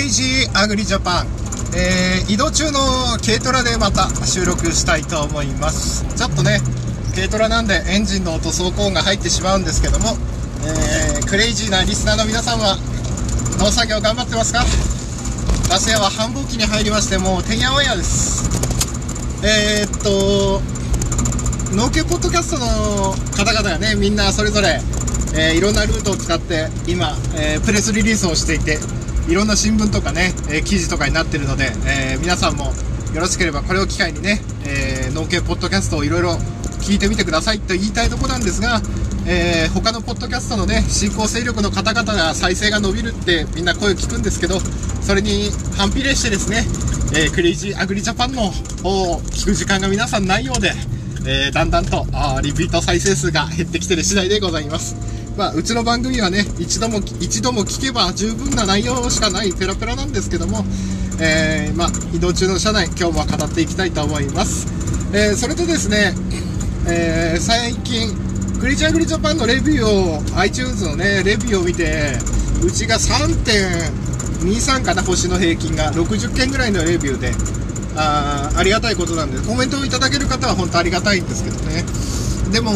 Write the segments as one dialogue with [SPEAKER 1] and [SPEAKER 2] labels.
[SPEAKER 1] レイジーアグリジャパン、えー、移動中の軽トラでまた収録したいと思います。ちょっとね軽トラなんでエンジンの音走行音が入ってしまうんですけども、えー、クレイジーなリスナーの皆さんは農作業頑張ってますか？ガス屋は繁忙期に入りましてもうてんやわんやです。えー、っと農家ポッドキャストの方々がねみんなそれぞれ、えー、いろんなルートを使って今、えー、プレスリリースをしていていろんな新聞とかね、え、記事とかになってるので、え皆さんもよろしければこれを機会にね、え農家ポッドキャストをいろいろ聞いてみてくださいと言いたいとこなんですが、えー、他のポッドキャストのね新興勢力の方々が再生が伸びるってみんな声を聞くんですけどそれに反比例してですね、えー、クレイジーアグリジャパンの方を聞く時間が皆さんないようで、えー、だんだんとあリピート再生数が減ってきてる次第でございます。まあ、うちの番組はね一度も一度も聞けば十分な内容しかないペラペラなんですけども、えー、まあ、移動中の車内今日も語っていきたいと思います、えそれとですねえー、最近、クリチャーグリジャパンのレビューを、iTunes のね、レビューを見て、うちが3.23かな、星の平均が、60件ぐらいのレビューで、あありがたいことなんで、コメントをいただける方は本当ありがたいんですけどね。でも、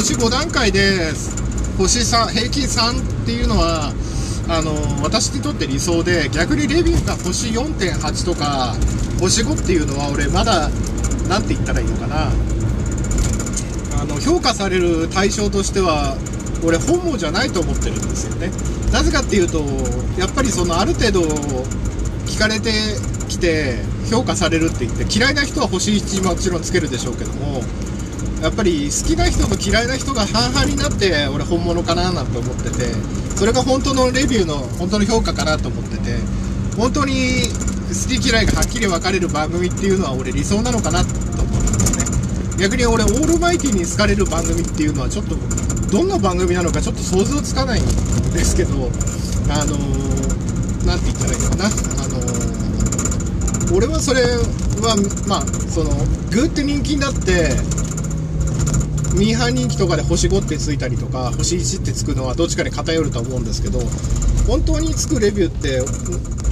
[SPEAKER 1] 星5段階で、星3、平均3っていうのは、あの私にとって理想で逆にレビューが星4.8とか星5っていうのは俺まだ何て言ったらいいのかなあの評価される対象としては俺本望じゃないと思ってるんですよねなぜかっていうとやっぱりそのある程度聞かれてきて評価されるって言って嫌いな人は星1もちろんつけるでしょうけどもやっぱり好きな人と嫌いな人が半々になって俺本物かななんて思っててそれが本当のレビューの本当の評価かなと思ってて本当に好き嫌いがはっきり分かれる番組っていうのは俺理想なのかなと思うんですね。逆に俺オールマイティに好かれる番組っていうのはちょっとどんな番組なのかちょっと想像つかないんですけどあの何、ー、て言ったらいいのかな。あのー、俺はそれはまあそのグーって人気になってミーハー人気とかで星5ってついたりとか星1ってつくのはどっちかに偏ると思うんですけど本当につくレビューって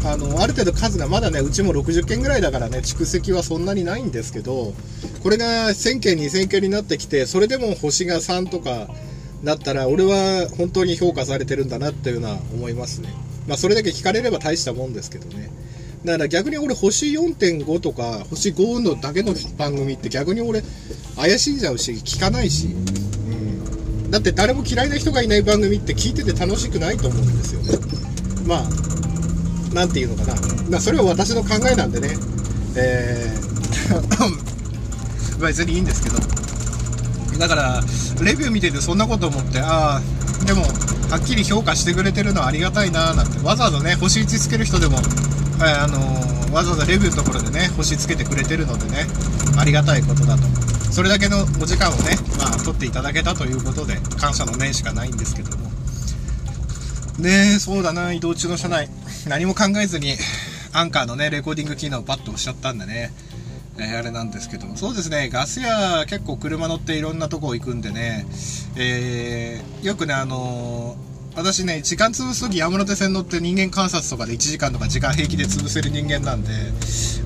[SPEAKER 1] あのある程度数がまだねうちも60件ぐらいだからね蓄積はそんなにないんですけどこれが1000件2000件になってきてそれでも星が3とかだったら俺は本当に評価されてるんだなっていうのは思いますね。まあそれだけ聞かれれば大したもんですけどね。だから逆に俺星4.5とか星5のだけの番組って逆に俺怪しんじゃうし聞かないし、うん、だって誰も嫌いな人がいない番組って聞いてて楽しくないと思うんですよね。まあ何て言うのかな、まあ、それは私の考えなんでね、えー、別にいいんですけど、だから、レビュー見ててそんなこと思って、ああ、でも、はっきり評価してくれてるのはありがたいななんて、わざわざね、星1つける人でも、はい、あのー、わざわざレビューのところでね、星つけてくれてるのでね、ありがたいことだと。それだけのお時間をね、まあ、取っていただけたということで、感謝の念しかないんですけども。で、そうだな、移動中の車内。何も考えずに、アンカーのね、レコーディング機能をパッと押しちゃったんでね、えー、あれなんですけども、そうですね、ガス屋結構車乗っていろんなとこ行くんでね、えー、よくね、あのー私ね、時間潰すとき山手線乗って人間観察とかで1時間とか時間平気で潰せる人間なんで、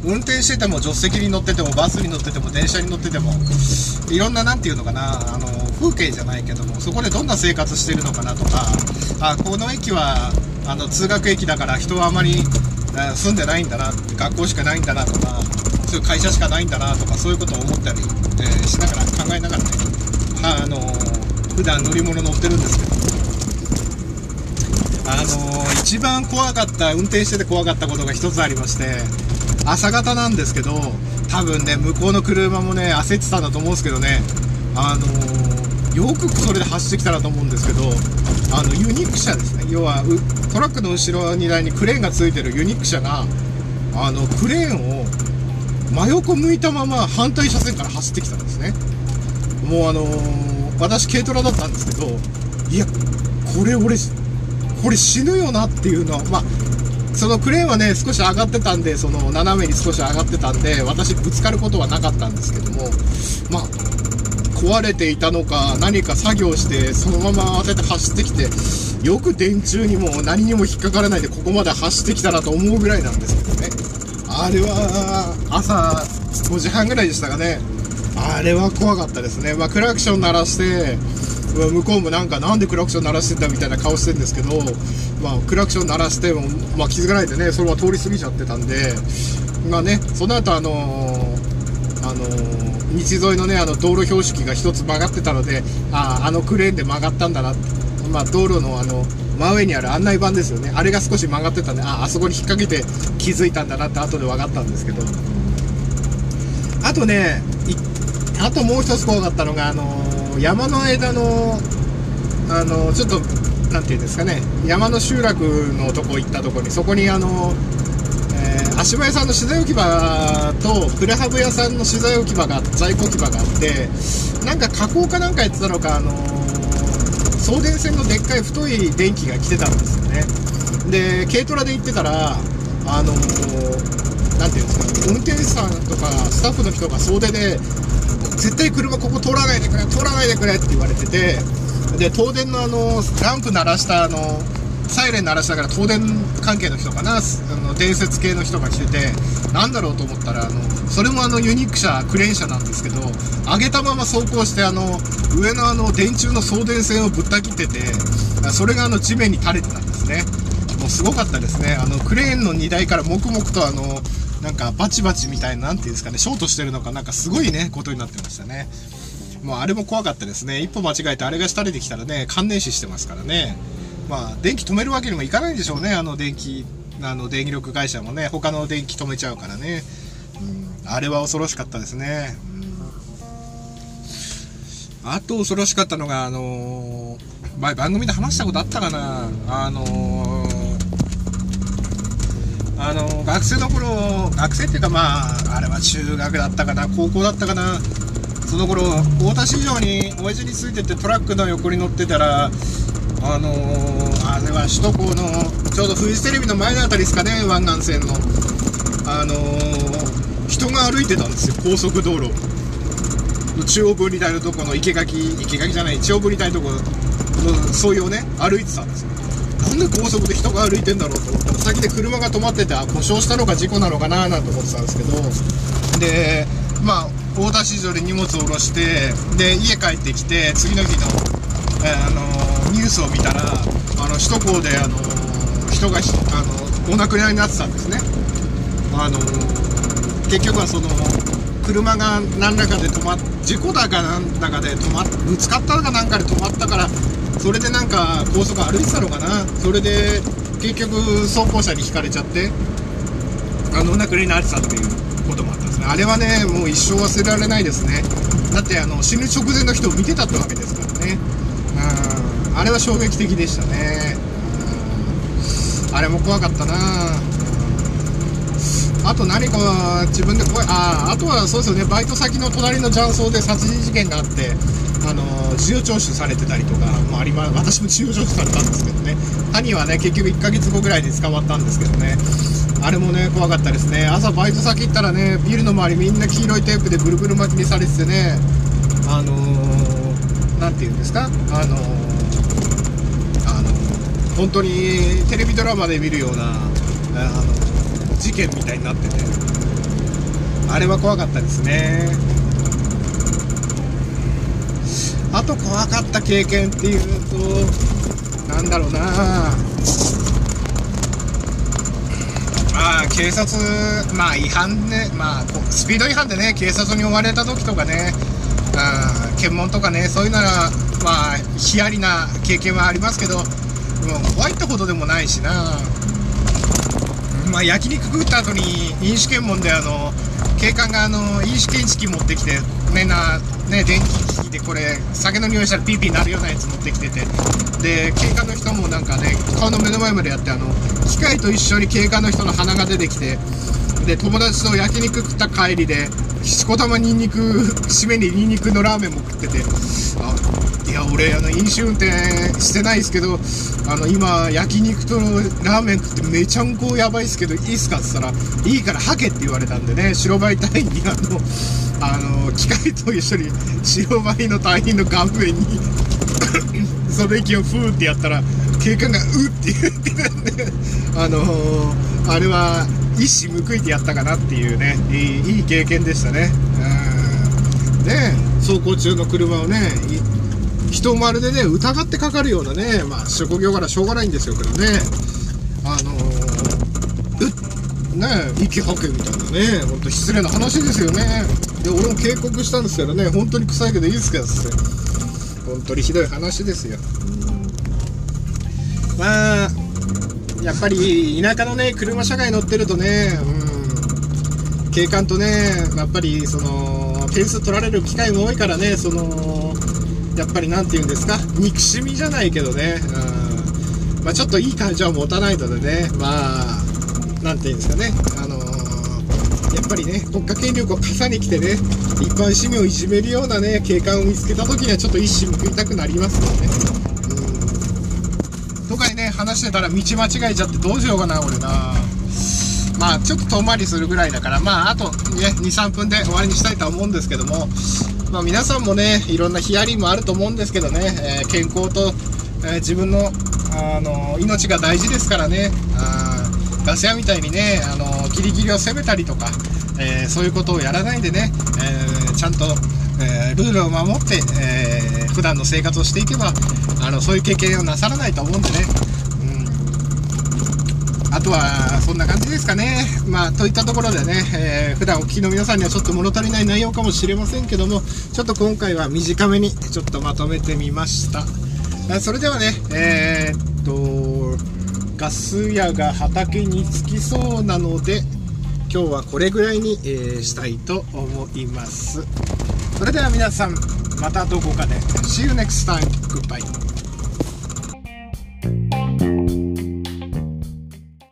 [SPEAKER 1] 運転してても助手席に乗っててもバスに乗ってても電車に乗ってても、いろんな何て言うのかな、あの、風景じゃないけども、そこでどんな生活してるのかなとか、あ、この駅は、あの、通学駅だから人はあまり住んでないんだな、学校しかないんだなとか、そういう会社しかないんだなとか、そういうことを思ったり、えー、しながら考えながらね、あの、普段乗り物乗ってるんですけど、あのー、一番怖かった、運転してて怖かったことが一つありまして、朝方なんですけど、多分ね、向こうの車もね、焦ってたんだと思うんですけどね、あのー、よくそれで走ってきたなと思うんですけど、あの、ユニック車ですね。要は、トラックの後ろ荷台にクレーンがついてるユニック車が、あの、クレーンを真横向いたまま反対車線から走ってきたんですね。もうあのー、私軽トラだったんですけど、いや、これ俺、これ死ぬよなっていうのは、まあ、そのクレーンはね、少し上がってたんで、その斜めに少し上がってたんで、私ぶつかることはなかったんですけども、まあ、壊れていたのか、何か作業して、そのまま慌てて走ってきて、よく電柱にも何にも引っかからないでここまで走ってきたなと思うぐらいなんですけどね。あれは朝5時半ぐらいでしたかね。あれは怖かったですね、まあ、クラクション鳴らして向こうもなんかなんでクラクション鳴らしてんだみたいな顔してるんですけど、まあ、クラクション鳴らしても、まあ、気づかないでねそれは通り過ぎちゃってたんでまあねその後あのー、あのー、道沿いのねあの道路標識が1つ曲がってたのであああのクレーンで曲がったんだなまあ、道路のあの真上にある案内板ですよね。あれが少し曲がってたんでああそこに引っ掛けて気づいたんだなって後で分かったんですけど。あとねあともう一つ怖かったのがあの山の間のあのちょっと何て言うんですかね。山の集落のとこ行ったとこにそこにあの、えー、足場屋さんの資材置き場とプレハブ屋さんの資材置き場が在庫置き場があってなんか加工かなんかやってたのかあの送電線のでっかい太い電気が来てたんですよね。で軽トラで行ってたらあの何ていうんですか運転手さんとかスタッフの人が総出で絶対車ここ通らないでくれ通らないでくれって言われててで東電のあのランプ鳴らしたあのサイレン鳴らしたから東電関係の人かなあの伝説系の人が来ててなんだろうと思ったらあのそれもあのユニーク車クレーン車なんですけど上げたまま走行してあの上のあの電柱の送電線をぶった切っててそれがあの地面に垂れてたんですね。もうすごかったですね。あのクレーンの荷台から黙々とあのなんかバチバチみたいな何ていうんですかねショートしてるのかなんかすごいねことになってましたね。もうあれも怖かったですね。一歩間違えてあれが廃れてきたらね感電死してますからね。まあ電気止めるわけにもいかないんでしょうねあの電気あの電力会社もね。他の電気止めちゃうからね、うん、あれは恐ろしかったですね、うん、あと恐ろしかったのがあのー、前番組で話したことあったかな。あのーあの学生の頃学生っていうかまああれは中学だったかな高校だったかな。その頃太田市場に親父についてってトラックの横に乗ってたらあの、あれは首都高のちょうどフジテレビの前の辺りですかね湾岸線の。あの、人が歩いてたんですよ高速道路。の中央分離帯のとこの生垣生垣じゃない中央分離帯のとこの沿いをね歩いてたんですよ。なんで高速で人が歩いてんだろうと思ったら先で車が止まってて故障したのか事故なのかななんて思ってたんですけど。でまあ大田市場で荷物を下ろしてで家帰ってきて次の日の,、えー、あのニュースを見たらあの首都高であの人があのお亡くなりになってたんですね。あの結局はその車が何らかで止まっ事故だかなんだかで止まっぶつかったかなんかで止まったからそれでなんか高速歩いてたのかな。それで結局走行車にひかれちゃって。あのなりになってたっていうこともあったんですね。あれはねもう一生忘れられないですね。だってあの死ぬ直前の人を見てたってわけですからね。うんあれは衝撃的でしたね。あれも怖かったなあと何か自分で怖いああとはそうですよね。バイト先の隣の雀荘で殺人事件があってあの事情聴取されてたりとかもありま私も事情聴取されたんですけどね。兄はね結局1ヶ月後ぐらいで捕まったんですけどね。あれもね怖かったですね。朝バイト先行ったらねビルの周りみんな黄色いテープでブルブル巻きにされててね。あの何、ー、て言うんですか、あのー、本当にテレビドラマで見るようなあの事件みたいになってて。あれは怖かったですね。あと怖かった経験っていうとなんだろうな。まあ警察まあ違反ね。まあスピード違反でね警察に追われた時とかね。あ検問とかね。そういうならまあヒヤリな経験はありますけどもう怖いってほどでもないしな。まあ焼肉食った後に飲酒検問であの警官があの飲酒検知器持ってきてみんなね電気機器でこれ酒の匂いしたらピーピーなるようなやつ持ってきてて。で警官の人もなんかね顔の目の前までやってあの機械と一緒に警官の人の鼻が出てきて。で友達と焼肉食った帰りでしこたまニンニク締めにニンニクのラーメンも食っててあいや俺あの飲酒運転してないですけどあの今焼肉とラーメン食ってめちゃんこやばいっすけどいいっすかっつったらいいからはけって言われたんでね白バイ隊員にあのあの機械と一緒に白バイの隊員の顔面にその息をフーってやったら警官が「うっ」って言ってたんであのー、あれは一矢報いてやったかなっていうねいい経験でしたね。うん。ね走行中の車をね人まるでね疑ってかかるようなねまあ職業柄しょうがないんですよけどね。あのー、うっね息吐けみたいなねほんと失礼な話ですよね。で俺も警告したんですけどね本当に臭いけどいいですかって。本当にひどい話ですよ。まあやっぱり田舎のね車社会乗ってるとねうん。警官とねやっぱりその点数取られる機会も多いからねそのやっぱり何て言うんですか？憎しみじゃないけどね、うん。まあ、ちょっといい感情は持たないのでねまあ何て言うんですかね。あのー、やっぱりね国家権力を傘に来てね一般市民をいじめるようなね警官を見つけた時にはちょっと一矢報いたくなりますよねうんね。話してたら道間違えちゃってどうしようかな俺な。まあちょっと遠回りするぐらいだから。まああとね23分で終わりにしたいとは思うんですけども。まあ、皆さんもねいろんなヒアリングもあると思うんですけどね、えー、健康と、えー、自分のあの命が大事ですからね。あガス屋みたいにねあのギリギリを攻めたりとか、えー、そういうことをやらないでね、えちゃんと、えルールを守って、えー、普段の生活をしていけばあのそういう経験をなさらないと思うんでね。あとはそんな感じですかね。まあ、といったところでね、えー、普段お聞きの皆さんにはちょっと物足りない内容かもしれませんけども、ちょっと今回は短めにちょっとまとめてみました。それではね、えー、っと、ガス屋が畑に着きそうなので、今日はこれぐらいに、えー、したいと思います。それでは皆さん、またどこかで。See you next time. Goodbye.